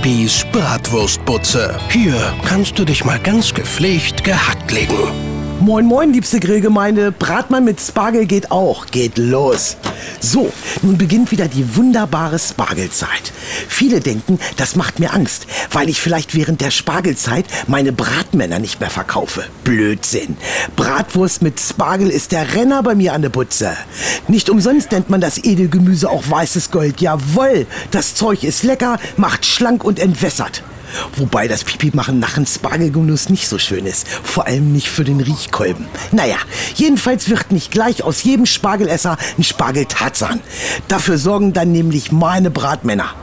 Bibis Bratwurstbutze. Hier kannst du dich mal ganz gepflegt gehackt legen. Moin, moin, liebste Grillgemeinde. Bratmann mit Spargel geht auch. Geht los. So, nun beginnt wieder die wunderbare Spargelzeit. Viele denken, das macht mir Angst, weil ich vielleicht während der Spargelzeit meine Bratmänner nicht mehr verkaufe. Blödsinn. Bratwurst mit Spargel ist der Renner bei mir an der Butze. Nicht umsonst nennt man das Edelgemüse auch weißes Gold. Jawoll, das Zeug ist lecker, macht schlank und entwässert. Wobei das Pipi machen nach dem Spargelgenuss nicht so schön ist. Vor allem nicht für den Riechkolben. Naja, jedenfalls wird nicht gleich aus jedem Spargelesser ein Spargeltarzan. Dafür sorgen dann nämlich meine Bratmänner.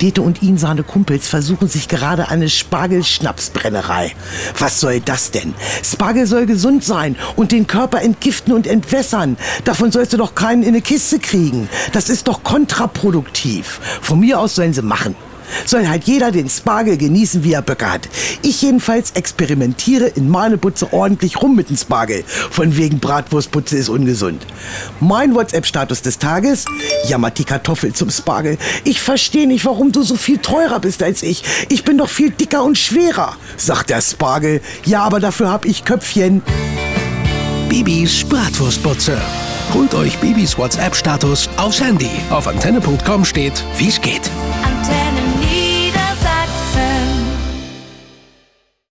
Dete und ihn seine Kumpels versuchen sich gerade eine Spargelschnapsbrennerei. Was soll das denn? Spargel soll gesund sein und den Körper entgiften und entwässern. Davon sollst du doch keinen in eine Kiste kriegen. Das ist doch kontraproduktiv. Von mir aus sollen sie machen soll halt jeder den Spargel genießen, wie er Böcke hat. Ich jedenfalls experimentiere in meine Butze ordentlich rum mit dem Spargel. Von wegen Bratwurstputze ist ungesund. Mein WhatsApp-Status des Tages? Jammert die Kartoffel zum Spargel. Ich verstehe nicht, warum du so viel teurer bist als ich. Ich bin doch viel dicker und schwerer, sagt der Spargel. Ja, aber dafür hab ich Köpfchen. Bibis Bratwurstbutze. Holt euch Bibis WhatsApp-Status aufs Handy. Auf antenne.com steht, wie's geht. Antenne.